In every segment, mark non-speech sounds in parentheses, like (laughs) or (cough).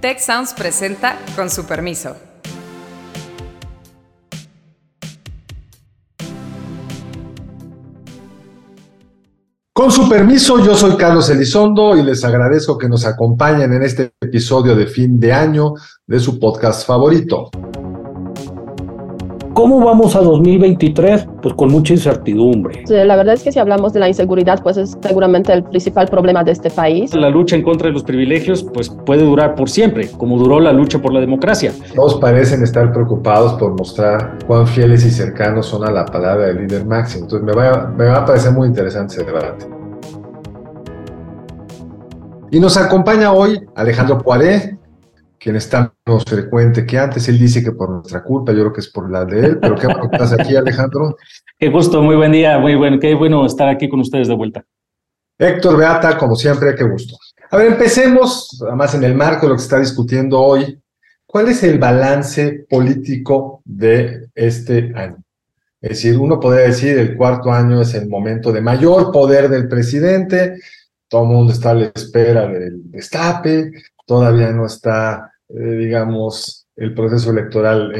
Tech Sounds presenta con su permiso. Con su permiso, yo soy Carlos Elizondo y les agradezco que nos acompañen en este episodio de fin de año de su podcast favorito. ¿Cómo vamos a 2023? Pues con mucha incertidumbre. La verdad es que si hablamos de la inseguridad, pues es seguramente el principal problema de este país. La lucha en contra de los privilegios, pues puede durar por siempre, como duró la lucha por la democracia. Todos parecen estar preocupados por mostrar cuán fieles y cercanos son a la palabra del líder máximo. Entonces me va, me va a parecer muy interesante ese debate. Y nos acompaña hoy Alejandro Poiré, quien está menos frecuente que antes. Él dice que por nuestra culpa, yo creo que es por la de él, pero qué bueno que estás aquí, Alejandro. Qué gusto, muy buen día, muy bueno, qué bueno estar aquí con ustedes de vuelta. Héctor Beata, como siempre, qué gusto. A ver, empecemos, además en el marco de lo que se está discutiendo hoy, ¿cuál es el balance político de este año? Es decir, uno podría decir el cuarto año es el momento de mayor poder del presidente, todo el mundo está a la espera del destape, todavía no está, eh, digamos, el proceso electoral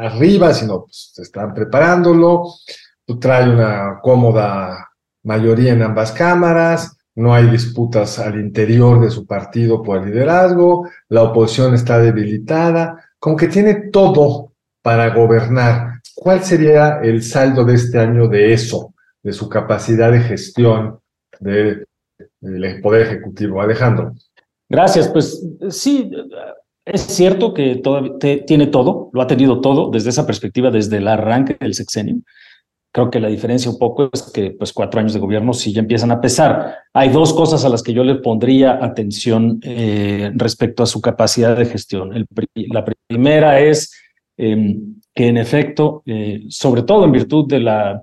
arriba, sino pues, están preparándolo, trae una cómoda mayoría en ambas cámaras, no hay disputas al interior de su partido por el liderazgo, la oposición está debilitada, como que tiene todo para gobernar. ¿Cuál sería el saldo de este año de eso, de su capacidad de gestión del Poder Ejecutivo? Alejandro. Gracias, pues sí, es cierto que todo, tiene todo, lo ha tenido todo desde esa perspectiva, desde el arranque del sexenio. Creo que la diferencia un poco es que pues cuatro años de gobierno sí ya empiezan a pesar. Hay dos cosas a las que yo le pondría atención eh, respecto a su capacidad de gestión. la primera es em, que en efecto, eh, sobre todo en virtud de la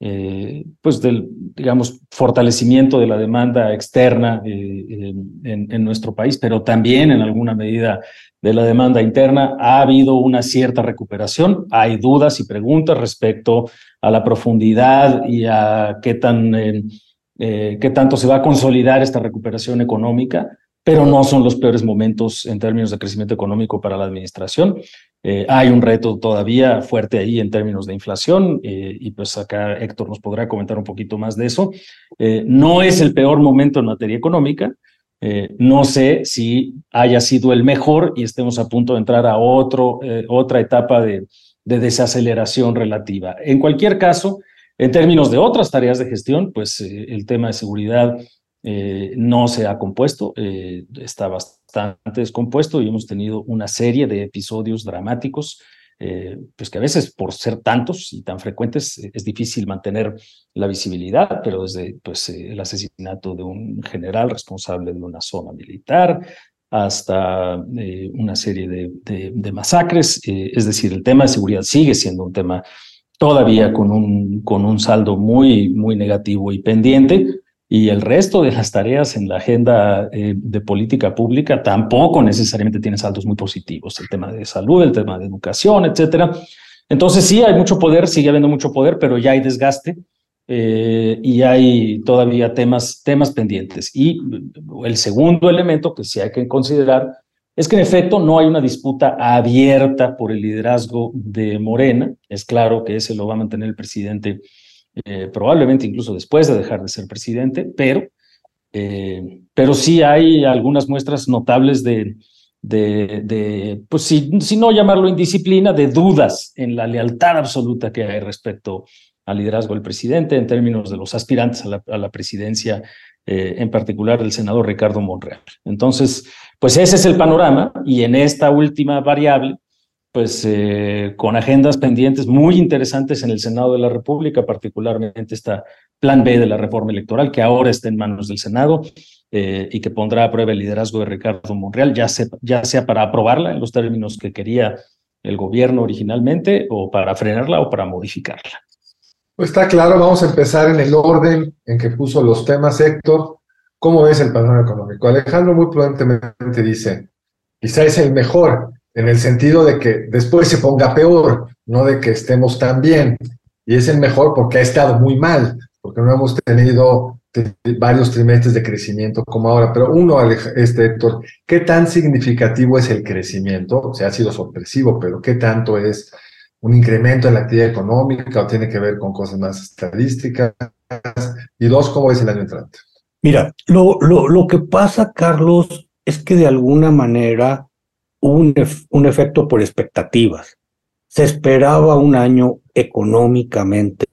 eh, pues del, digamos, fortalecimiento de la demanda externa eh, en, nuestro país, pero también en alguna medida de la demanda interna, ha habido una cierta recuperación. Hay dudas y preguntas respecto a la profundidad y a qué, tan, eh, qué tanto se va a consolidar esta recuperación económica pero no son los peores momentos en términos de crecimiento económico para la administración. Eh, hay un reto todavía fuerte ahí en términos de inflación eh, y pues acá Héctor nos podrá comentar un poquito más de eso. Eh, no es el peor momento en materia económica. no sé si haya sido el mejor y estemos a punto de entrar a otro, otra etapa de, de desaceleración relativa. En cualquier caso, en términos de otras tareas de gestión, pues el tema de seguridad eh, no se ha compuesto, eh, está bastante descompuesto y hemos tenido una serie de episodios dramáticos, eh, pues que a veces por ser tantos y tan frecuentes es difícil mantener la visibilidad, pero desde pues, el asesinato de un general responsable de una zona militar hasta una serie de, de masacres, es decir, el tema de seguridad sigue siendo un tema todavía con un, con un saldo muy, muy negativo y pendiente, y el resto de las tareas en la agenda eh, de política pública tampoco necesariamente tiene saldos muy positivos. El tema de salud, el tema de educación, etcétera. Entonces sí hay mucho poder, sigue habiendo mucho poder, pero ya hay desgaste eh, y hay todavía temas, temas pendientes. Y el segundo elemento que sí hay que considerar es que en efecto no hay una disputa abierta por el liderazgo de Morena. Es claro que ese lo va a mantener el presidente eh, probablemente incluso después de dejar de ser presidente, pero, eh, pero sí hay algunas muestras notables de, de, pues si, si, no llamarlo indisciplina, de dudas en la lealtad absoluta que hay respecto al liderazgo del presidente en términos de los aspirantes a la, a la presidencia, eh, en particular del senador Ricardo Monreal. Entonces, pues ese es el panorama y en esta última variable, pues eh, con agendas pendientes muy interesantes en el Senado de la República, particularmente esta Plan B de la reforma electoral, que ahora está en manos del Senado eh, y que pondrá a prueba el liderazgo de Ricardo Monreal, ya sea, para aprobarla en los términos que quería el gobierno originalmente, o para frenarla o para modificarla. Pues está claro, vamos a empezar en el orden en que puso los temas Héctor. ¿Cómo ves el panorama económico? Alejandro muy prudentemente dice, quizá es el mejor, en el sentido de que después se ponga peor, no de que estemos tan bien. Y es el mejor porque ha estado muy mal, porque no hemos tenido varios trimestres de crecimiento como ahora, pero uno, este Héctor, ¿qué tan significativo es el crecimiento? O sea, ha sido sorpresivo, pero ¿qué tanto es un incremento en la actividad económica o tiene que ver con cosas más estadísticas? Y dos, ¿cómo es el año entrante? Mira, lo, lo, lo que pasa, Carlos, es que de alguna manera hubo un, un efecto por expectativas. Se esperaba un año económicamente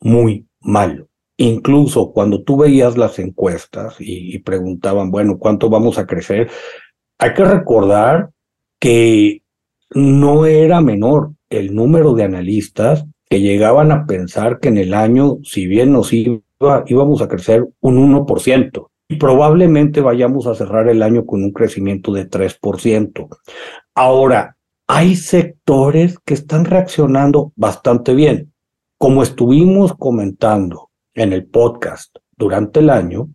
muy malo Incluso cuando tú veías las encuestas y, preguntaban, bueno, ¿cuánto vamos a crecer? Hay que recordar que no era menor el número de analistas que llegaban a pensar que en el año, si bien nos iba, íbamos a crecer un 1%, y probablemente vayamos a cerrar el año con un crecimiento de 3%. Ahora, hay sectores que están reaccionando bastante bien. Como estuvimos comentando, en el podcast durante el año,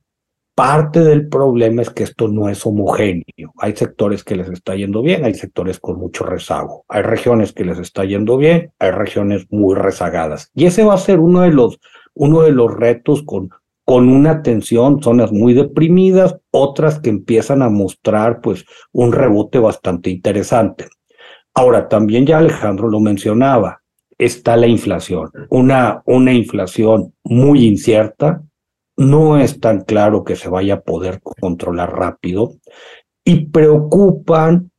parte del problema es que esto no es homogéneo. Hay sectores que les está yendo bien, hay sectores con mucho rezago. Hay regiones que les está yendo bien, hay regiones muy rezagadas. Y ese va a ser uno de los, uno de los retos con, con una tensión, zonas muy deprimidas, otras que empiezan a mostrar pues un rebote bastante interesante. Ahora, también ya Alejandro lo mencionaba, está la inflación, una, una inflación muy incierta, no es tan claro que se vaya a poder controlar rápido y preocupan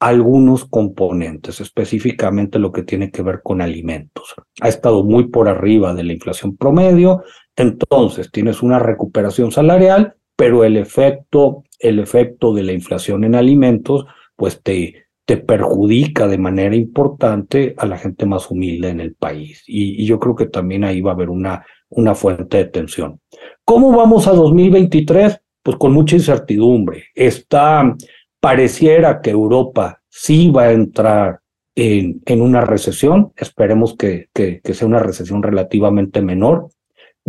algunos componentes, específicamente lo que tiene que ver con alimentos. Ha estado muy por arriba de la inflación promedio, entonces tienes una recuperación salarial, pero el efecto, el efecto de la inflación en alimentos, pues te, te perjudica de manera importante a la gente más humilde en el país. Y, yo creo que también ahí va a haber una, una fuente de tensión. ¿Cómo vamos a 2023? Pues con mucha incertidumbre. Está, pareciera que Europa sí va a entrar en, una recesión, esperemos que, que sea una recesión relativamente menor,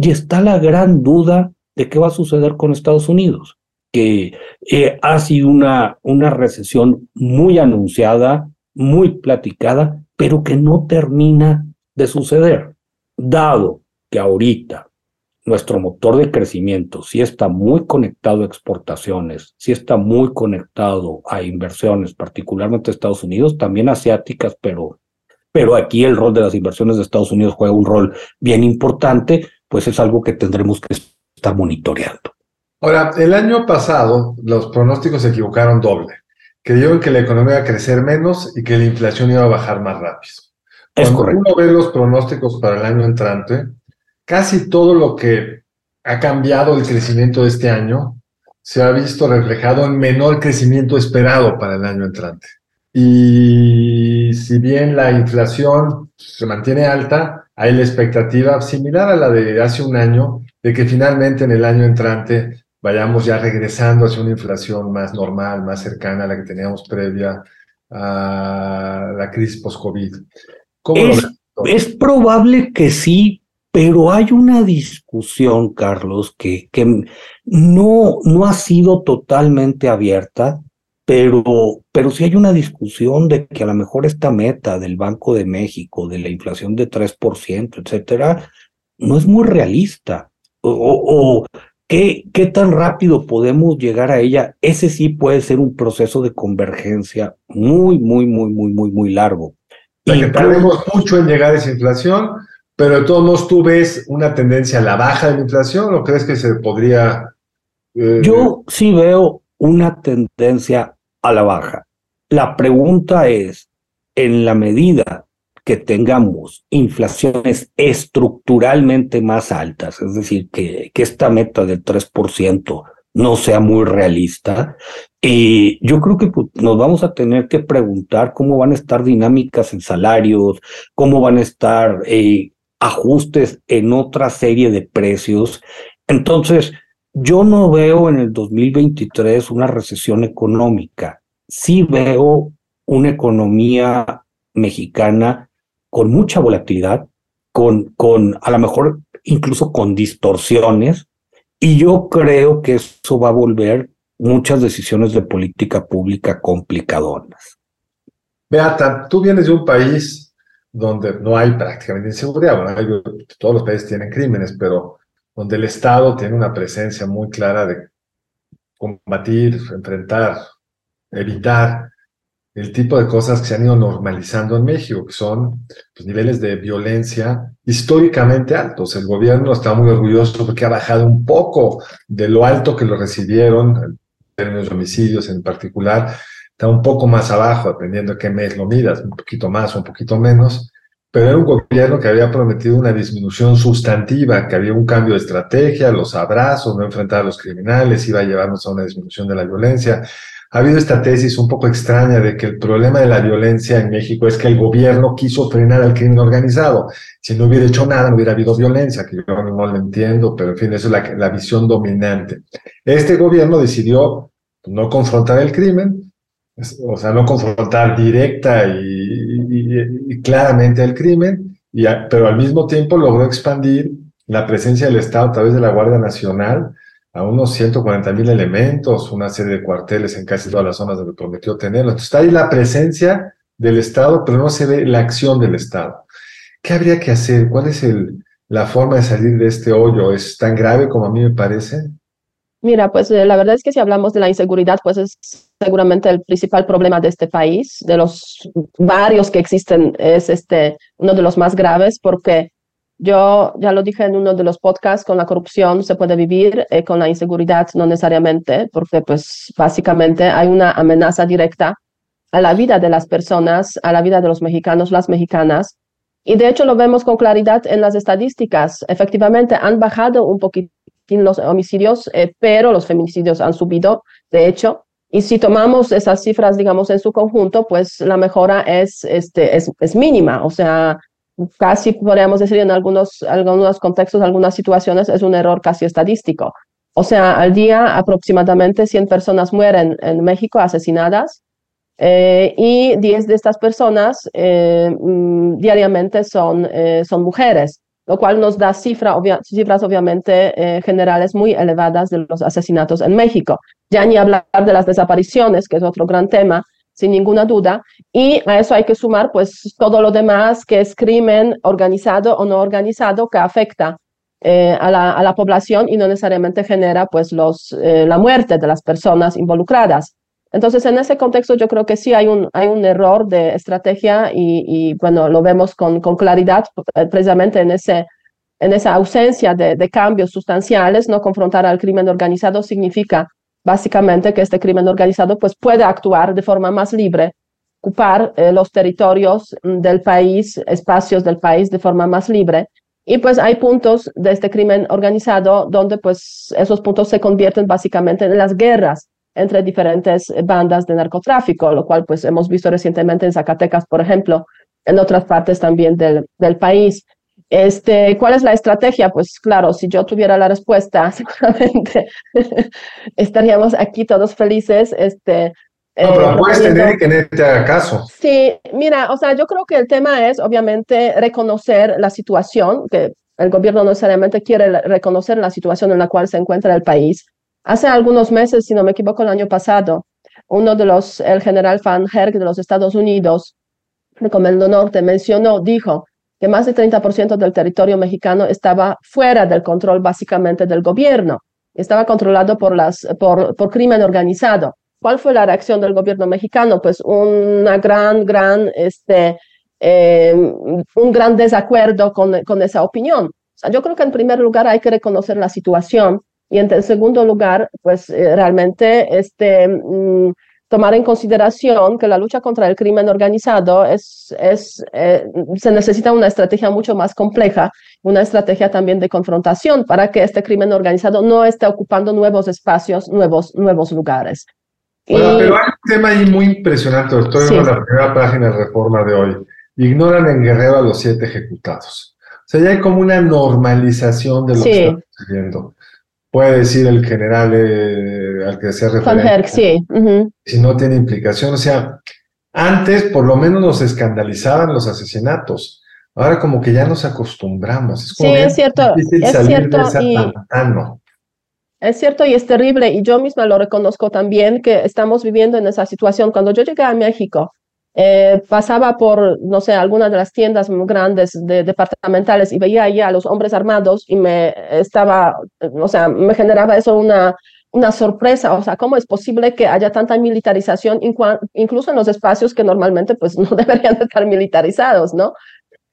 y está la gran duda de qué va a suceder con Estados Unidos que eh, ha sido una, una recesión muy anunciada, muy platicada, pero que no termina de suceder, dado que ahorita nuestro motor de crecimiento sí está muy conectado a exportaciones, sí está muy conectado a inversiones, particularmente Estados Unidos, también asiáticas, pero, pero aquí el rol de las inversiones de Estados Unidos juega un rol bien importante, pues es algo que tendremos que estar monitoreando. Ahora, el año pasado los pronósticos se equivocaron doble. Creyeron que la economía iba a crecer menos y que la inflación iba a bajar más rápido. Es Cuando uno ve los pronósticos para el año entrante, casi todo lo que ha cambiado el crecimiento de este año se ha visto reflejado en menor crecimiento esperado para el año entrante. Y si bien la inflación se mantiene alta, hay la expectativa similar a la de hace un año de que finalmente en el año entrante vayamos ya regresando hacia una inflación más normal, más cercana a la que teníamos previa a la crisis post-COVID. Es, es, probable que sí, pero hay una discusión, Carlos, que, que no, no ha sido totalmente abierta, pero, pero sí hay una discusión de que a lo mejor esta meta del Banco de México, de la inflación de 3%, etcétera, no es muy realista. O, o, ¿Qué, ¿Qué tan rápido podemos llegar a ella? Ese sí puede ser un proceso de convergencia muy, muy, muy, muy, muy, muy largo. y que tardemos mucho en llegar a esa inflación, pero de todos modos tú ves una tendencia a la baja de la inflación o crees que se podría... Eh, Yo sí veo una tendencia a la baja. La pregunta es, en la medida que tengamos inflaciones estructuralmente más altas, es decir, que, que esta meta del 3% no sea muy realista, y yo creo que pues, nos vamos a tener que preguntar cómo van a estar dinámicas en salarios, cómo van a estar eh, ajustes en otra serie de precios. Entonces, yo no veo en el 2023 una recesión económica, sí veo una economía mexicana con mucha volatilidad, con, con a lo mejor incluso con distorsiones, y yo creo que eso va a volver muchas decisiones de política pública complicadonas. Beata, tú vienes de un país donde no hay prácticamente inseguridad, todos los países tienen crímenes, pero donde el Estado tiene una presencia muy clara de combatir, enfrentar, evitar el tipo de cosas que se han ido normalizando en México, que son pues, niveles de violencia históricamente altos. El gobierno está muy orgulloso porque ha bajado un poco de lo alto que lo recibieron, en términos de homicidios en particular, está un poco más abajo, dependiendo de qué mes lo midas, un poquito más o un poquito menos, pero era un gobierno que había prometido una disminución sustantiva, que había un cambio de estrategia, los abrazos, no enfrentar a los criminales, iba a llevarnos a una disminución de la violencia. Ha habido esta tesis un poco extraña de que el problema de la violencia en México es que el gobierno quiso frenar al crimen organizado. Si no hubiera hecho nada, no hubiera habido violencia, que yo no lo entiendo, pero en fin, eso es la, la visión dominante. Este gobierno decidió no confrontar el crimen, o sea, no confrontar directa y, claramente el crimen, y pero al mismo tiempo logró expandir la presencia del Estado a través de la Guardia Nacional a unos 140 mil elementos, una serie de cuarteles en casi todas las zonas donde prometió tenerlo. Entonces está ahí la presencia del Estado, pero no se ve la acción del Estado. ¿Qué habría que hacer? ¿Cuál es el, la forma de salir de este hoyo? ¿Es tan grave como a mí me parece? Mira, pues eh, la verdad es que si hablamos de la inseguridad, pues es seguramente el principal problema de este país, de los varios que existen, es este uno de los más graves porque yo ya lo dije en uno de los podcasts, con la corrupción se puede vivir, eh, con la inseguridad no necesariamente, porque pues básicamente hay una amenaza directa a la vida de las personas, a la vida de los mexicanos, las mexicanas. Y de hecho lo vemos con claridad en las estadísticas. Efectivamente han bajado un poquito los homicidios, eh, pero los feminicidios han subido, de hecho. Y si tomamos esas cifras, digamos, en su conjunto, pues la mejora es, este, es, es mínima. O sea, casi podríamos decir en algunos, algunos contextos, algunas situaciones, es un error casi estadístico. O sea, al día aproximadamente 100 personas mueren en México asesinadas eh, y 10 de estas personas eh, mm, diariamente son, son mujeres lo cual nos da cifra, cifras obviamente eh, generales muy elevadas de los asesinatos en México. Ya ni hablar de las desapariciones, que es otro gran tema, sin ninguna duda. Y a eso hay que sumar pues todo lo demás que es crimen organizado o no organizado que afecta eh, a, la, a, la, población y no necesariamente genera pues los, eh, la muerte de las personas involucradas. Entonces, en ese contexto, yo creo que sí hay un, hay un error de estrategia y, y bueno, lo vemos con, con, claridad eh, precisamente en, ese, en esa ausencia de, de, cambios sustanciales. No confrontar al crimen organizado significa básicamente que este crimen organizado pues, puede actuar de forma más libre, ocupar eh, los territorios del país, espacios del país de forma más libre. Y pues hay puntos de este crimen organizado donde pues esos puntos se convierten básicamente en las guerras entre diferentes bandas de narcotráfico, lo cual pues hemos visto recientemente en Zacatecas, por ejemplo, en otras partes también del, del país. Este, ¿Cuál es la estrategia? Pues claro, si yo tuviera la respuesta, (laughs) seguramente estaríamos aquí todos felices. Este, no, pero eh, puedes tener que no te haga caso. Sí, mira, o sea, yo creo que el tema es obviamente reconocer la situación, que el gobierno no necesariamente quiere reconocer la situación en la cual se encuentra el país, Hace algunos meses, si no me equivoco, el año pasado, uno de los, el general Van Herk de los Estados Unidos, de Comando Norte, mencionó, dijo que más del 30% del territorio mexicano estaba fuera del control básicamente del gobierno, estaba controlado por, las, por, por crimen organizado. ¿Cuál fue la reacción del gobierno mexicano? Pues una gran, gran, este, eh, un gran desacuerdo con, con esa opinión. O sea, yo creo que en primer lugar hay que reconocer la situación y en segundo lugar, pues eh, realmente este, mm, tomar en consideración que la lucha contra el crimen organizado es, es, eh, se necesita una estrategia mucho más compleja, una estrategia también de confrontación para que este crimen organizado no esté ocupando nuevos espacios, nuevos, nuevos lugares. pero hay un tema ahí muy impresionante, estoy en la primera página de Reforma de hoy. Ignoran en Guerrero a los siete ejecutados. O sea, ya hay como una normalización de lo que está sucediendo puede decir el general eh, al que se refiere. sí. Si no tiene implicación. O sea, antes por lo menos nos escandalizaban los asesinatos. Ahora como que ya nos acostumbramos. sí, es cierto. Es cierto. Y... Es cierto y es terrible, y yo misma lo reconozco también, que estamos viviendo en esa situación. Cuando yo llegué a México, eh, pasaba por, no sé, alguna de las tiendas grandes de, departamentales y veía ahí a los hombres armados y me estaba, o sea, me generaba eso una, una sorpresa, o sea, ¿cómo es posible que haya tanta militarización, incluso en los espacios que normalmente pues (laughs) no deberían estar militarizados, ¿no?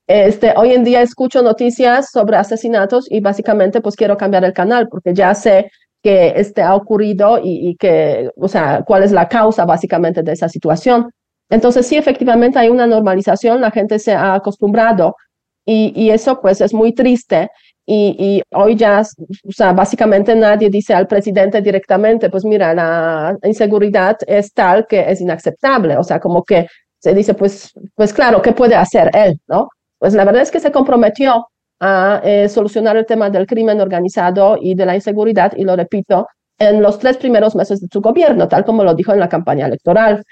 Este, hoy en día escucho noticias sobre asesinatos y básicamente pues quiero cambiar el canal porque ya sé que este ha ocurrido y, y que, o sea, cuál es la causa básicamente de esa situación. Entonces, sí, efectivamente hay una normalización, la gente se ha acostumbrado y, eso pues es muy triste. Y, y, hoy ya, o sea, básicamente nadie dice al presidente directamente, pues mira, la inseguridad es tal que es inaceptable. O sea, como que se dice, pues, pues claro, ¿qué puede hacer él? ¿No? Pues la verdad es que se comprometió a eh, solucionar el tema del crimen organizado y de la inseguridad, y lo repito, en los tres primeros meses de su gobierno, tal como lo dijo en la campaña electoral.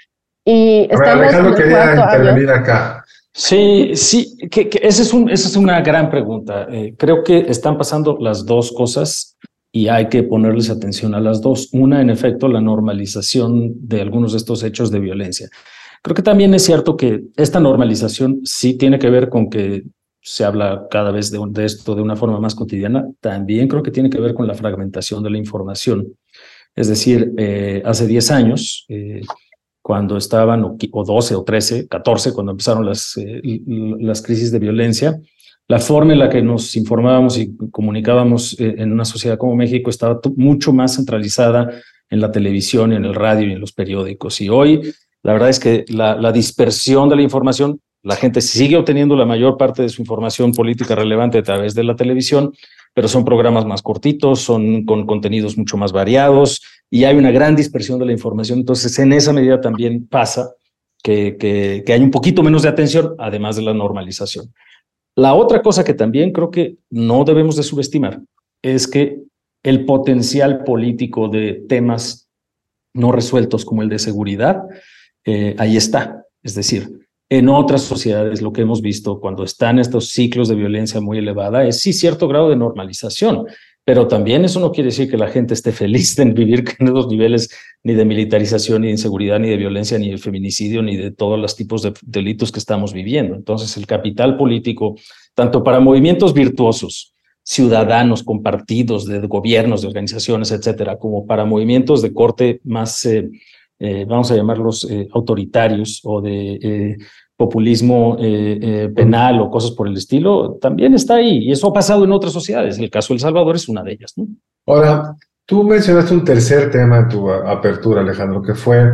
Y estamos Alejandro quería intervenir acá. Sí, sí, que, que esa, es un, esa es una gran pregunta. Eh, creo que están pasando las dos cosas y hay que ponerles atención a las dos. Una, en efecto, la normalización de algunos de estos hechos de violencia. Creo que también es cierto que esta normalización sí tiene que ver con que se habla cada vez de, de esto de una forma más cotidiana. También creo que tiene que ver con la fragmentación de la información. Es decir, eh, hace 10 años, eh, cuando estaban, o, 12 o 13, 14, cuando empezaron las, eh, las crisis de violencia, la forma en la que nos informábamos y comunicábamos eh, en una sociedad como México estaba mucho más centralizada en la televisión, en el radio y en los periódicos. Y hoy, la verdad es que la, la dispersión de la información, la gente sigue obteniendo la mayor parte de su información política relevante a través de la televisión, pero son programas más cortitos, son con contenidos mucho más variados y hay una gran dispersión de la información. Entonces, en esa medida también pasa que, hay un poquito menos de atención, además de la normalización. La otra cosa que también creo que no debemos de subestimar es que el potencial político de temas no resueltos como el de seguridad, eh, ahí está. Es decir, en otras sociedades lo que hemos visto cuando están estos ciclos de violencia muy elevada es sí cierto grado de normalización, pero también eso no quiere decir que la gente esté (laughs) feliz de vivir con esos niveles ni de militarización, ni de inseguridad, ni de violencia, ni de feminicidio, ni de todos los tipos de delitos que estamos viviendo. Entonces, el capital político, tanto para movimientos virtuosos, ciudadanos compartidos, de gobiernos, de organizaciones, etcétera, como para movimientos de corte más eh, eh, vamos a llamarlos eh, autoritarios o de eh, populismo penal o cosas por el estilo, también está ahí. Y eso ha pasado en otras sociedades. El caso de El Salvador es una de ellas. Ahora, tú mencionaste un tercer tema en tu apertura, Alejandro, que fue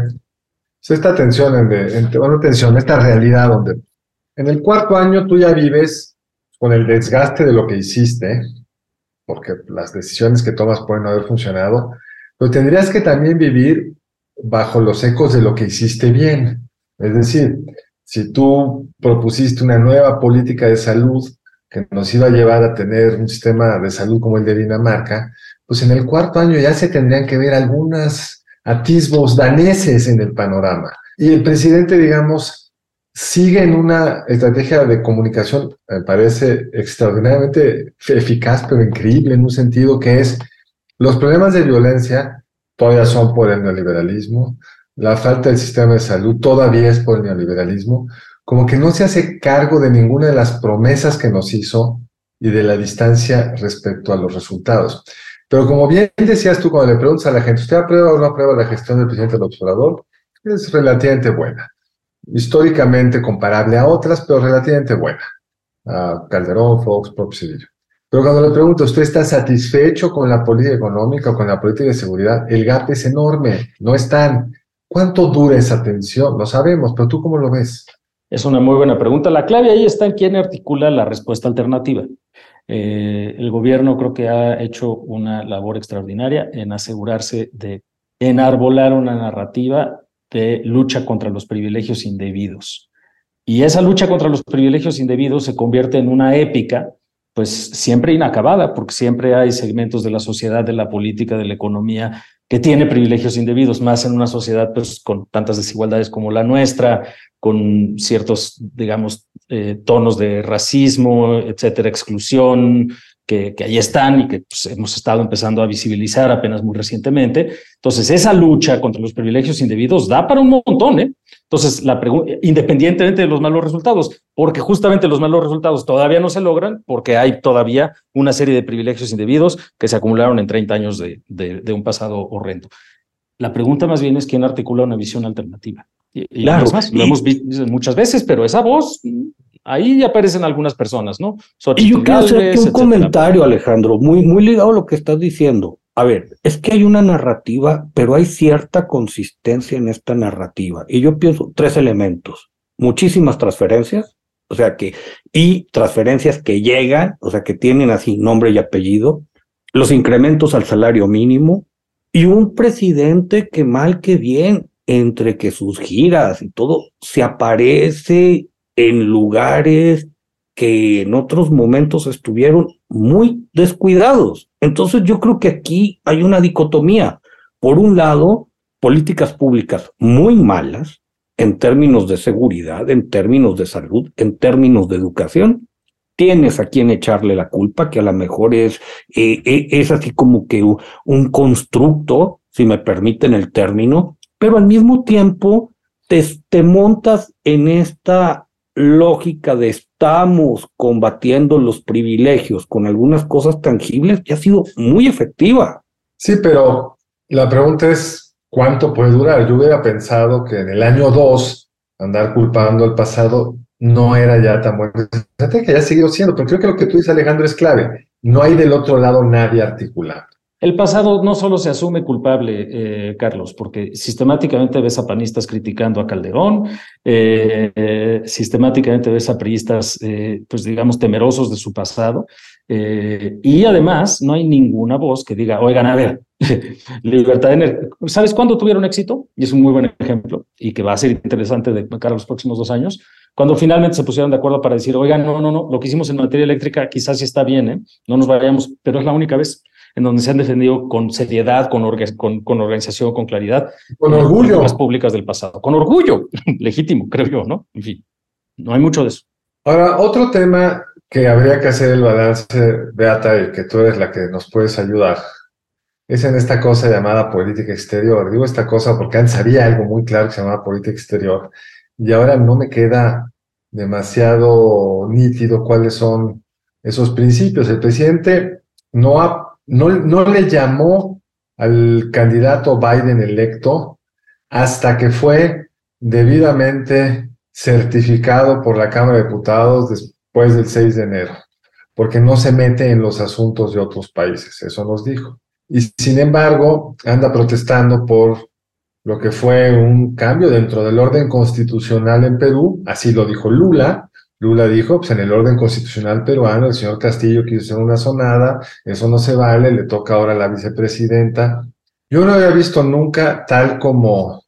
esta tensión, en, bueno, tensión, esta realidad donde en el cuarto año tú ya vives con el desgaste de lo que hiciste, porque las decisiones que tomas pueden no haber funcionado, pero tendrías que también vivir bajo los ecos de lo que hiciste bien. Es decir, si tú propusiste una nueva política de salud que nos iba a llevar a tener un sistema de salud como el de Dinamarca, pues en el cuarto año ya se tendrían que ver algunos atisbos daneses en el panorama. Y el presidente, digamos, sigue en una estrategia de comunicación, me parece extraordinariamente eficaz, pero increíble en un sentido que es los problemas de violencia todavía son por el neoliberalismo, la falta del sistema de salud todavía es por el neoliberalismo, como que no se hace cargo de ninguna de las promesas que nos hizo y de la distancia respecto a los resultados. Pero como bien decías tú cuando le preguntas a la gente, ¿usted aprueba o no aprueba la gestión del presidente del observador? Es relativamente buena. Históricamente comparable a otras, pero relativamente buena. Calderón, Fox, propio Cedillo. Pero cuando le pregunto, ¿usted está satisfecho con la política económica o con la política de seguridad? El gap es enorme, no están. ¿Cuánto dura esa tensión? Lo sabemos, pero tú cómo lo ves? Es una muy buena pregunta. La clave ahí está en quién articula la respuesta alternativa. Eh, el gobierno creo que ha hecho una labor extraordinaria en asegurarse de enarbolar una narrativa de lucha contra los privilegios indebidos. Y esa lucha contra los privilegios indebidos se convierte en una épica pues siempre inacabada, porque siempre hay segmentos de la sociedad, de la política, de la economía, que tiene privilegios indebidos, más en una sociedad pues, con tantas desigualdades como la nuestra, con ciertos, digamos, eh, tonos de racismo, etcétera, exclusión, que, que ahí están y que pues, hemos estado empezando a visibilizar apenas muy recientemente. Entonces, esa lucha contra los privilegios indebidos da para un montón, ¿eh? Entonces, la independientemente de los malos resultados, porque justamente los malos resultados todavía no se logran, porque hay todavía una serie de privilegios indebidos que se acumularon en 30 años de, de, de un pasado horrendo. La pregunta más bien es quién articula una visión alternativa. Y, claro, más, lo hemos visto muchas veces, pero esa voz, ahí aparecen algunas personas, ¿no? y yo quiero hacer un comentario, Alejandro, muy, muy ligado a lo que estás diciendo. A ver, es que hay una narrativa, pero hay cierta consistencia en esta narrativa. Y yo pienso tres elementos. Muchísimas transferencias, o sea que, y transferencias que llegan, o sea que tienen así nombre y apellido, los incrementos al salario mínimo, y un presidente que mal que bien, entre que sus giras y todo, se aparece en lugares que en otros momentos estuvieron muy descuidados. Entonces yo creo que aquí hay una dicotomía. Por un lado, políticas públicas muy malas en términos de seguridad, en términos de salud, en términos de educación, tienes a quien echarle la culpa, que a lo mejor es, eh, eh, es así como que un constructo, si me permiten el término, pero al mismo tiempo te, te montas en esta lógica de estamos combatiendo los privilegios con algunas cosas tangibles que ha sido muy efectiva. Sí, pero la pregunta es, ¿cuánto puede durar? Yo hubiera pensado que en el año 2 andar culpando al pasado no era ya tan. Fíjate que ya ha seguido siendo, pero creo que lo que tú dices, Alejandro, es clave. No hay del otro lado nadie articulado. El pasado no solo se asume culpable, eh, Carlos, porque sistemáticamente ves a panistas criticando a Calderón, eh, eh, sistemáticamente ves a priistas, pues digamos, temerosos de su pasado, y además no hay ninguna voz que diga, oigan, a ver, (laughs) libertad energía. ¿Sabes cuándo tuvieron éxito? Y es un muy buen ejemplo, y que va a ser interesante de cara a los próximos dos años, cuando finalmente se pusieron de acuerdo para decir, oigan, no, no, no, lo que hicimos en materia eléctrica quizás sí está bien, ¿eh? no nos vayamos, pero es la única vez en donde se han defendido con seriedad, con, con, con organización, con claridad. Con orgullo. Las públicas del pasado. Con orgullo, (laughs) legítimo, creo yo, ¿no? En fin, no hay mucho de eso. Ahora, otro tema que habría que hacer el balance, Beata, y que tú eres la que nos puedes ayudar, es en esta cosa llamada política exterior. Digo esta cosa porque antes había algo muy claro que se llamaba política exterior y ahora no me queda demasiado nítido cuáles son esos principios. El presidente no, ha, no, no le llamó al candidato Biden electo hasta que fue debidamente certificado por la Cámara de Diputados después del 6 de enero, porque no se mete en los asuntos de otros países, eso nos dijo. Y sin embargo, anda protestando por lo que fue un cambio dentro del orden constitucional en Perú, así lo dijo Lula. Lula dijo, pues en el orden constitucional peruano el señor Castillo quiso hacer una sonada, eso no se vale, le toca ahora a la vicepresidenta. Yo no había visto nunca tal como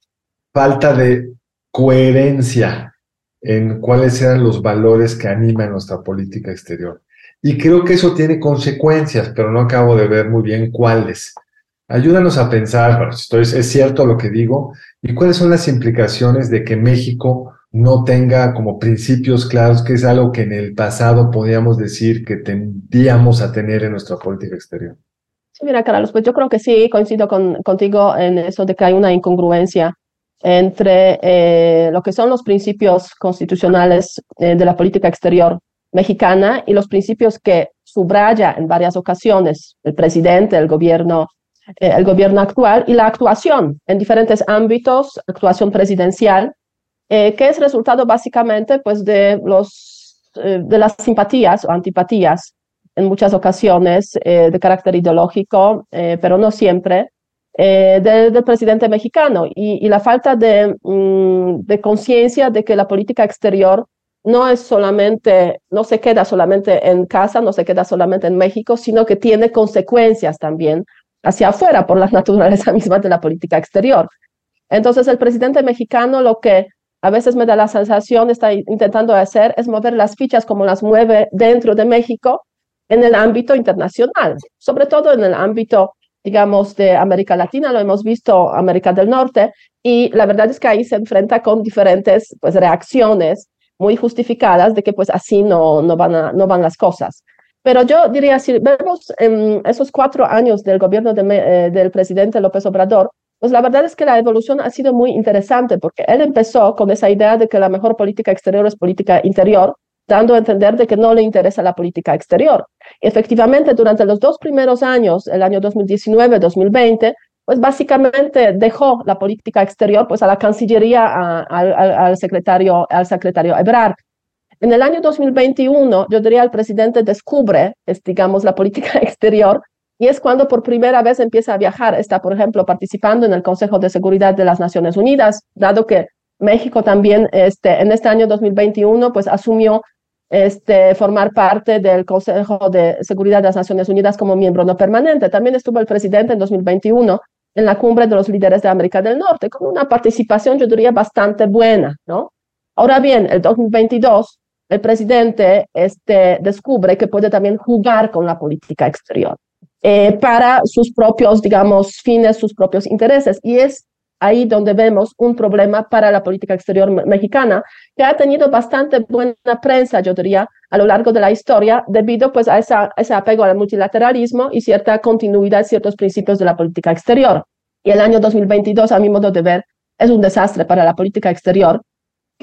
falta de coherencia en cuáles eran los valores que animan nuestra política exterior. Y creo que eso tiene consecuencias, pero no acabo de ver muy bien cuáles. Ayúdanos a pensar, bueno, es cierto lo que digo, y cuáles son las implicaciones de que México no tenga como principios claros, que es algo que en el pasado podíamos decir que tendríamos a tener en nuestra política exterior. Sí, mira, Carlos, pues yo creo que sí, coincido con, contigo en eso de que hay una incongruencia entre eh, lo que son los principios constitucionales eh, de la política exterior mexicana y los principios que subraya en varias ocasiones el presidente, el gobierno eh, el gobierno actual y la actuación en diferentes ámbitos, actuación presidencial, eh, que es resultado básicamente pues, de, los, eh, de las simpatías o antipatías en muchas ocasiones de carácter ideológico, pero no siempre, del, presidente mexicano y, y la falta de, mm, de conciencia de que la política exterior no es solamente, no se queda solamente en casa, no se queda solamente en México, sino que tiene consecuencias también hacia afuera por la (laughs) naturaleza misma de la política exterior. Entonces, el presidente mexicano lo que a veces me da la sensación está intentando hacer es mover las fichas como las mueve dentro de México en el ámbito internacional, sobre todo en el ámbito, digamos, de América Latina, lo hemos visto América del Norte, y la verdad es que ahí se enfrenta con diferentes pues, reacciones muy justificadas de que pues así no, no, van, no van las cosas. Pero yo diría, si vemos en esos cuatro años del gobierno de, del presidente López Obrador, pues la verdad es que la evolución ha sido muy interesante porque él empezó con esa idea de que la mejor política exterior es política interior, dando a entender de que no le interesa la política exterior. Efectivamente, durante los dos primeros años, el año 2019-2020, pues básicamente dejó la política exterior pues a la Cancillería, al, secretario, al secretario Ebrard. En el año 2021, yo diría, el presidente descubre, es, digamos, la política (laughs) exterior y es cuando por primera vez empieza a viajar. Está, por ejemplo, participando en el Consejo de Seguridad de las Naciones Unidas, dado que México también este, en este año 2021 pues asumió este, formar parte del Consejo de Seguridad de las Naciones Unidas como miembro no permanente. También estuvo el presidente en 2021 en la cumbre de los líderes de América del Norte, con una participación, yo diría, bastante buena, ¿no? Ahora bien, el 2022, el presidente este, descubre que puede también jugar con la política exterior. Eh, para sus propios, digamos, fines, sus propios intereses. Y es ahí donde vemos un problema para la política exterior mexicana, que ha tenido bastante buena prensa, yo diría, a lo largo de la historia, debido pues a esa, ese apego al multilateralismo y cierta continuidad, ciertos principios de la política exterior. Y el año 2022, a mi modo de ver, es un desastre para la política exterior,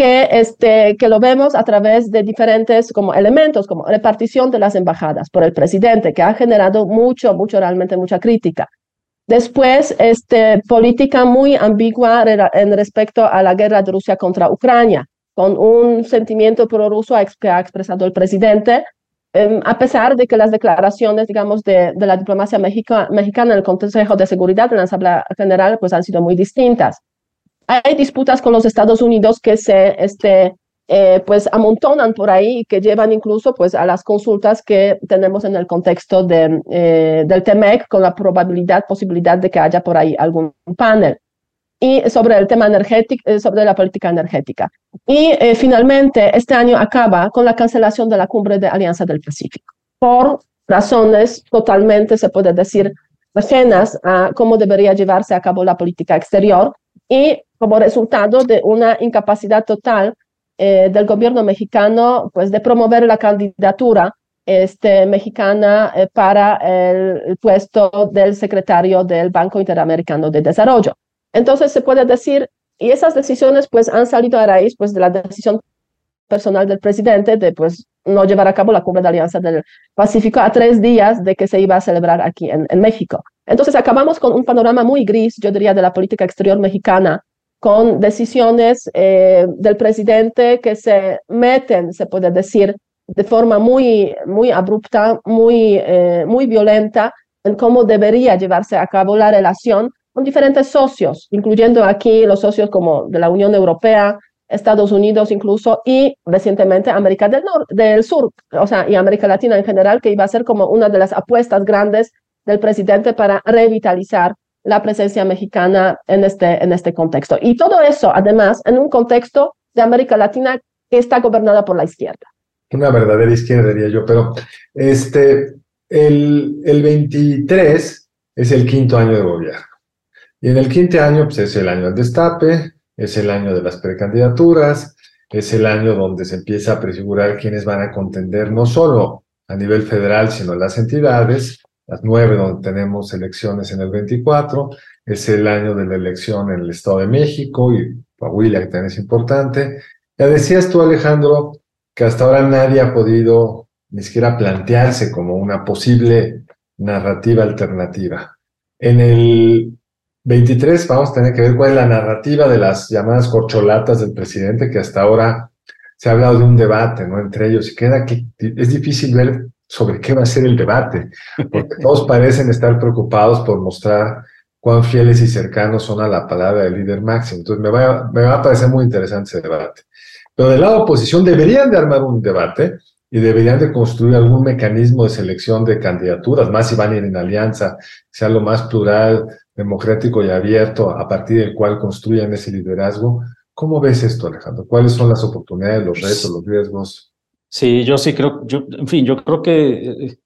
que, este, que lo vemos a través de diferentes como elementos, como repartición de las embajadas por el presidente, que ha generado mucho, mucho, realmente mucha crítica. Después, este, política muy ambigua en respecto a la guerra de Rusia contra Ucrania, con un sentimiento prorruso que ha expresado el presidente, em, a pesar de que las declaraciones, digamos, de, de la diplomacia mexicana en el Consejo de Seguridad, en la Asamblea General, pues han sido muy distintas hay disputas con los Estados Unidos que se este, eh, pues amontonan por ahí y que llevan incluso pues a las consultas que tenemos en el contexto de, eh, del TEMEC con la probabilidad, posibilidad de que haya por ahí algún panel. Y sobre el tema energético, eh, sobre la política energética. Y finalmente, este año acaba con la cancelación de la cumbre de Alianza del Pacífico, por razones totalmente, se puede decir, ajenas a cómo debería llevarse a cabo la política exterior y como resultado de una incapacidad total eh, del gobierno mexicano pues, de promover la candidatura este, mexicana eh, para el, puesto del secretario del Banco Interamericano de Desarrollo. Entonces se puede decir, y esas decisiones pues han salido a raíz pues de la decisión personal del presidente de pues no llevar a cabo la cumbre de Alianza del Pacífico a tres días de que se iba a celebrar aquí en, en México. Entonces acabamos con un panorama muy gris, yo diría, de la política exterior mexicana, con decisiones eh, del presidente que se meten, se puede decir, de forma muy, muy abrupta, muy, eh, muy violenta en cómo debería llevarse a cabo la relación con diferentes socios, incluyendo aquí los socios como de la Unión Europea, Estados Unidos incluso y recientemente América del, del Sur, o sea, y América Latina en general, que iba a ser como una de las apuestas grandes del presidente para revitalizar la presencia mexicana en este, en este contexto. Y todo eso, además, en un contexto de América Latina que está gobernada por la izquierda. Una verdadera izquierda, diría yo, pero este, el, el 23 es el quinto año de gobierno. Y en el quinto año, pues es el año del destape, es el año de las precandidaturas, es el año donde se empieza a prefigurar quiénes van a contender no solo a nivel federal, sino las entidades, las nueve donde tenemos elecciones en el 24, es el año de la elección en el Estado de México y Coahuila, que también es importante. Ya decías tú, Alejandro, que hasta ahora nadie ha podido ni siquiera plantearse como una posible narrativa alternativa. En el 23 vamos a tener que ver cuál es la narrativa de las llamadas corcholatas del presidente, que hasta ahora se ha hablado de un debate, ¿no? Entre ellos, y queda que es difícil ver sobre qué va a ser el debate, porque (laughs) todos parecen estar preocupados por mostrar cuán fieles y cercanos son a la palabra del líder máximo. Entonces me va, me va a parecer muy interesante ese debate. Pero del lado oposición deberían de armar un debate y deberían de construir algún mecanismo de selección de candidaturas, más si van a ir en alianza, sea lo más plural, democrático y abierto, a partir del cual construyan ese liderazgo. ¿Cómo ves esto, Alejandro? ¿Cuáles son las oportunidades, los retos, los riesgos? Sí, yo sí creo, yo, en fin, yo creo que eh,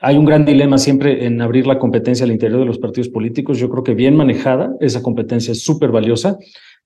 hay un gran dilema siempre en abrir la competencia al interior de los partidos políticos. Yo creo que bien manejada, esa competencia es súper valiosa,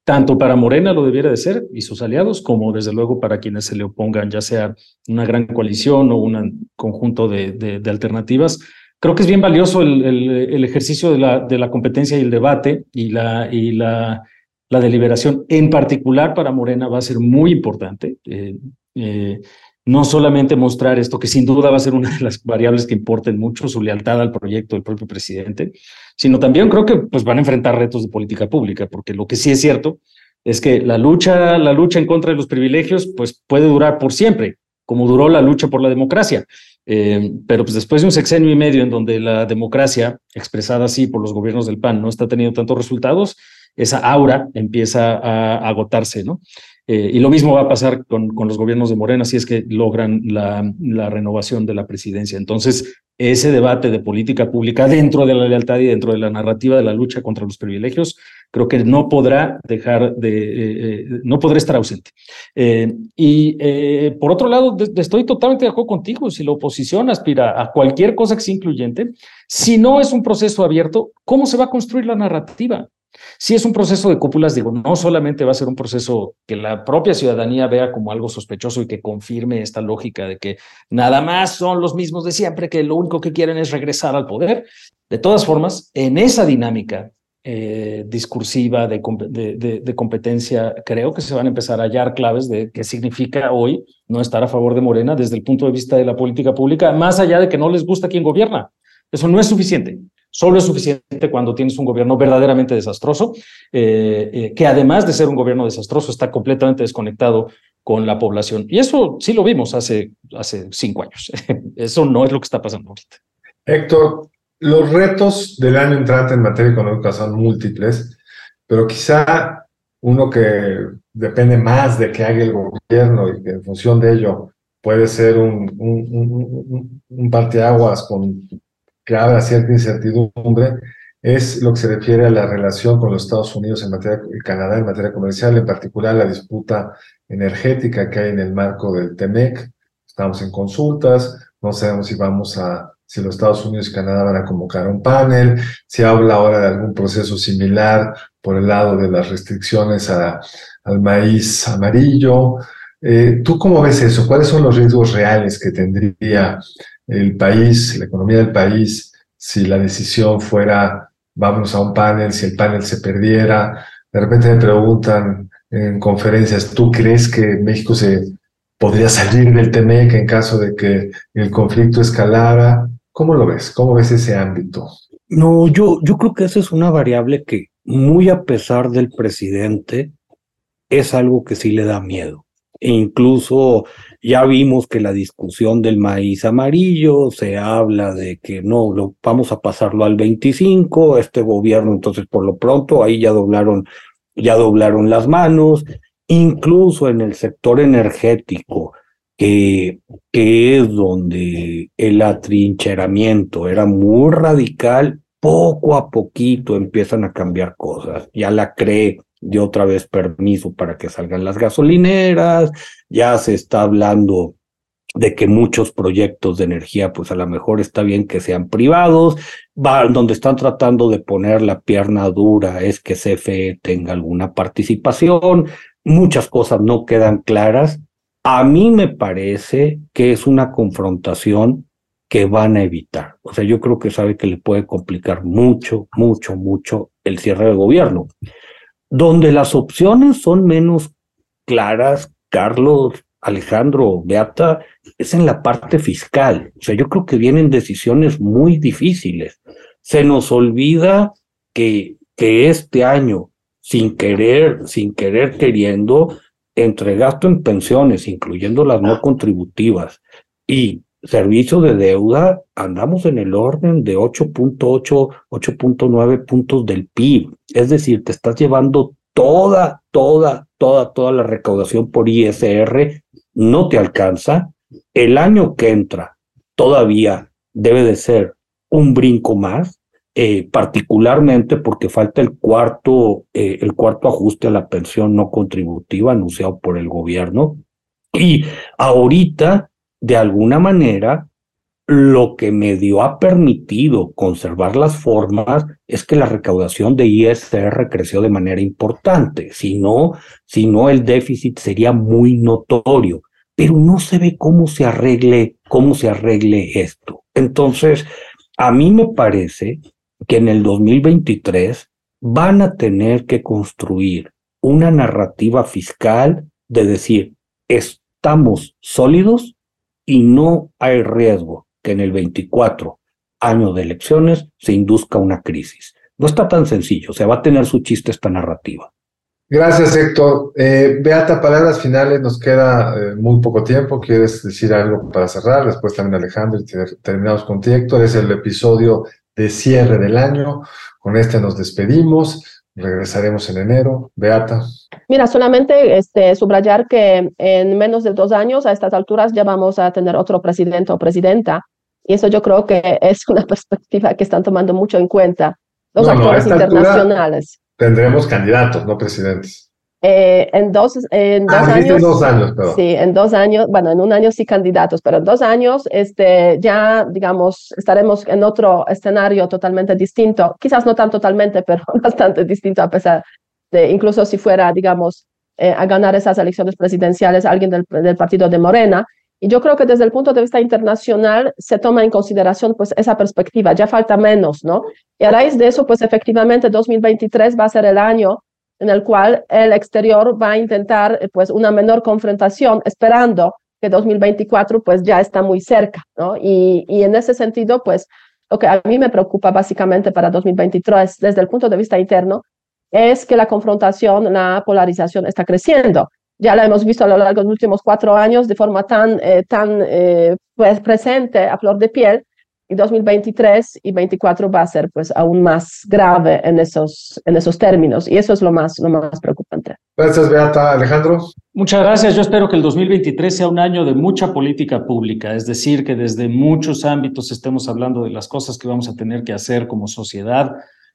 tanto para Morena lo debiera de ser y sus aliados, como desde luego para quienes se le opongan, ya sea una gran coalición o un conjunto de, de, alternativas. Creo que es bien valioso el, el, ejercicio de la, de la, competencia y el debate y, la, y la, la, deliberación, en particular para Morena, va a ser muy importante. Eh, eh, no solamente mostrar esto, que sin duda va a ser una de las variables que importen mucho, su lealtad al proyecto del propio presidente, sino también creo que pues, van a enfrentar retos de política pública, porque lo que sí es cierto es que la lucha, la lucha en contra de los privilegios pues, puede durar por siempre, como duró la lucha por la democracia. Eh, pero pues después de un sexenio y medio en donde la democracia, expresada así por los gobiernos del PAN, no está teniendo tantos resultados, esa aura empieza a agotarse, ¿no? Eh, y lo mismo va a pasar con, con, los gobiernos de Morena si es que logran la, la, renovación de la presidencia. Entonces, ese debate de política pública dentro de la lealtad y dentro de la narrativa de la lucha contra los privilegios, creo que no podrá dejar de, eh, eh, no podrá estar ausente. y por otro lado, estoy totalmente de acuerdo contigo. Si la oposición aspira a cualquier cosa que sea incluyente, si no es un proceso abierto, ¿cómo se va a construir la narrativa? Si es un proceso de cúpulas, digo, no solamente va a ser un proceso que la propia ciudadanía vea como algo sospechoso y que confirme esta lógica de que nada más son los mismos de siempre, que lo único que quieren es regresar al poder. De todas formas, en esa dinámica eh, discursiva de, de, competencia, creo que se van a empezar a hallar claves de qué significa hoy no estar a favor de Morena desde el punto de vista de la política pública, más allá de que no les gusta quien gobierna. Eso no es suficiente. Solo es suficiente cuando tienes un gobierno verdaderamente desastroso, eh, eh, que además de ser un gobierno desastroso, está completamente desconectado con la población. Y eso sí lo vimos hace, hace cinco años. (laughs) eso no es lo que está pasando ahorita. Héctor, los retos del año entrante en materia económica son múltiples, pero quizá uno que depende más de que haga el gobierno y que en función de ello puede ser un, un, un, un parteaguas con que habrá cierta incertidumbre es lo que se refiere a la relación con los Estados Unidos en materia, Canadá en materia comercial, en particular la disputa energética que hay en el marco del TEMEC. Estamos en consultas, no sabemos si vamos a, si los Estados Unidos y Canadá van a convocar un panel, si habla ahora de algún proceso similar por el lado de las restricciones a, al maíz amarillo. Eh, ¿Tú cómo ves eso? ¿Cuáles son los riesgos reales que tendría el país, la economía del país, si la decisión fuera vamos a un panel, si el panel se perdiera. De repente me preguntan en conferencias, ¿tú crees que México se podría salir del TEMEC en caso de que el conflicto escalara? ¿Cómo lo ves? ¿Cómo ves ese ámbito? No, yo, yo creo que esa es una variable que, muy a pesar del presidente, es algo que sí le da miedo. E incluso ya vimos que la discusión del maíz amarillo se habla de que no, lo, vamos a pasarlo al 25, este gobierno, entonces por lo pronto ahí ya doblaron, ya doblaron las manos, incluso en el sector energético, que, que es donde el atrincheramiento era muy radical, poco a poquito empiezan a cambiar cosas. Ya la cree de otra vez permiso para que salgan las gasolineras, ya se está hablando de que muchos proyectos de energía, pues a lo mejor está bien que sean privados, va, donde están tratando de poner la pierna dura es que CFE tenga alguna participación, muchas cosas no quedan claras. A mí me parece que es una confrontación que van a evitar. O sea, yo creo que sabe que le puede complicar mucho, mucho, mucho el cierre del gobierno. Donde las opciones son menos claras, Carlos, Alejandro, Beata, es en la parte fiscal. O sea, yo creo que vienen decisiones muy difíciles. Se nos olvida que, que este año, sin querer, sin querer queriendo, entre gasto en pensiones, incluyendo las no contributivas, y servicio de deuda, andamos en el orden de 8.8, 8.9 puntos del PIB. Es decir, te estás llevando toda, toda, toda, toda la recaudación por ISR, no te alcanza. El año que entra todavía debe de ser un brinco más, eh, particularmente porque falta el cuarto, eh, el cuarto ajuste a la pensión no contributiva anunciado por el gobierno. Y ahorita de alguna manera lo que medio ha permitido conservar las formas es que la recaudación de ISR creció de manera importante. Si no, si no el déficit sería muy notorio, pero no se ve cómo se arregle, cómo se arregle esto. Entonces, a mí me parece que en el 2023 van a tener que construir una narrativa fiscal de decir, estamos sólidos y no hay riesgo que en el 24, año de elecciones, se induzca una crisis. No está tan sencillo, o sea, va a tener su chiste esta narrativa. Gracias, Héctor. Eh, Beata, palabras finales, nos queda eh, muy poco tiempo. ¿Quieres decir algo para cerrar? Después también Alejandro y terminamos contigo, Héctor. Es el episodio de cierre del año. Con este nos despedimos. Regresaremos en enero. Beata. Mira, solamente este, subrayar que en menos de dos años, a estas alturas, ya vamos a tener otro presidente o presidenta y eso yo creo que (laughs) es una perspectiva que están tomando mucho en cuenta los actores internacionales. Tendremos candidatos, no presidentes. Eh, en dos, en dos ah, años. dos años, perdón. Sí, en dos años, bueno, en un año sí candidatos, pero en dos años este, ya, digamos, estaremos en otro escenario totalmente distinto. Quizás no tan totalmente, (laughs) pero bastante distinto a pesar de, incluso si fuera, digamos, eh, a ganar esas elecciones presidenciales alguien del, del partido de Morena, y yo creo que desde el punto de vista internacional se toma en consideración pues esa perspectiva, ya falta menos, ¿no? Y a raíz de eso, pues efectivamente 2023 va a ser el año en el cual el exterior va a intentar eh, pues una menor confrontación, esperando que 2024 pues ya está muy cerca, ¿no? Y, y en ese sentido, pues lo que a mí me preocupa básicamente para 2023 desde el punto de vista interno es que la confrontación, la polarización está creciendo ya la hemos visto a lo largo de los últimos cuatro años de forma tan, eh, tan eh, pues, presente a flor de piel, y 2023 y 2024 va a ser pues aún más grave en esos, en esos términos, y eso es lo más, lo más preocupante. Gracias, Beata. Alejandro. Muchas gracias. Yo espero que el 2023 sea un año de mucha política pública, es decir, que desde muchos ámbitos estemos hablando de las cosas que vamos a tener que hacer como sociedad,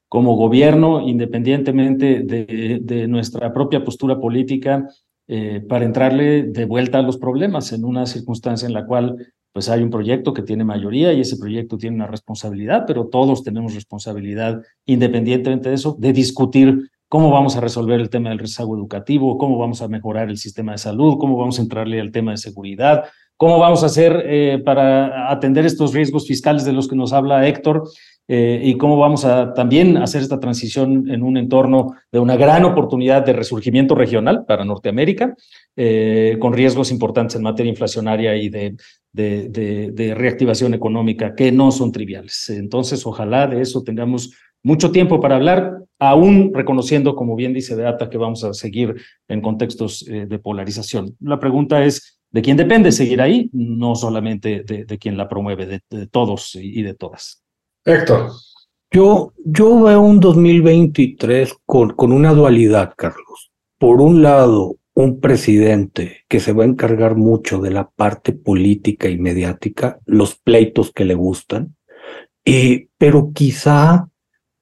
como gobierno, independientemente de, de nuestra propia postura política eh, para entrarle de vuelta a los problemas en una circunstancia en la cual pues hay un proyecto que tiene mayoría y ese proyecto tiene una responsabilidad, pero todos tenemos responsabilidad, independientemente de eso, de discutir cómo vamos a resolver el tema del rezago educativo, cómo vamos a mejorar el sistema de salud, cómo vamos a entrarle al tema de seguridad, cómo vamos a hacer eh, para atender estos riesgos fiscales de los que nos habla Héctor eh, y cómo vamos a también hacer esta transición en un entorno de una gran oportunidad de resurgimiento regional para Norteamérica, eh, con riesgos importantes en materia inflacionaria y de, de, de, reactivación económica que no son triviales. Entonces, ojalá de eso tengamos mucho tiempo para hablar, aún reconociendo, como bien dice Beata, que vamos a seguir en contextos eh, de polarización. La pregunta es, ¿de quién depende seguir ahí? No solamente de, de quien la promueve, de, todos y de todas. Héctor. Yo, yo veo un 2023 con, con una dualidad, Carlos. Por un lado, un presidente que se va a encargar mucho de la parte política y mediática, los pleitos que le gustan, y, pero quizá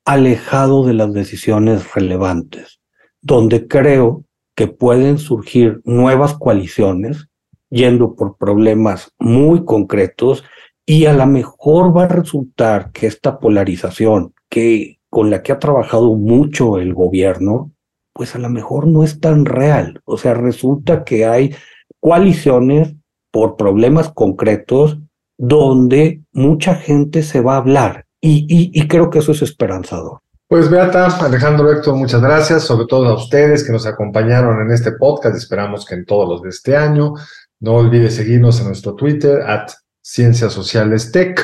alejado de las decisiones relevantes, donde creo que pueden surgir nuevas coaliciones yendo por problemas muy concretos y a lo mejor va a resultar que esta polarización que con la que ha trabajado mucho el gobierno, pues a lo mejor no es tan real. O sea, resulta que hay coaliciones por problemas concretos donde mucha gente se va a hablar y, y, creo que eso es esperanzador. Pues Beata, Alejandro Héctor, muchas gracias, sobre todo a ustedes que nos acompañaron en este podcast. Esperamos que en todos los de este año. No olvide seguirnos en nuestro Twitter, at Ciencias Sociales Tech.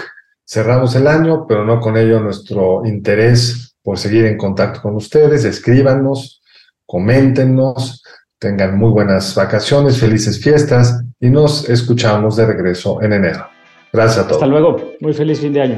Cerramos el año, pero no con ello nuestro interés por seguir en contacto con ustedes. Escríbanos, coméntenos, tengan muy buenas vacaciones, felices fiestas y nos escuchamos de regreso en enero. Gracias a todos. Hasta luego. Muy feliz fin de año.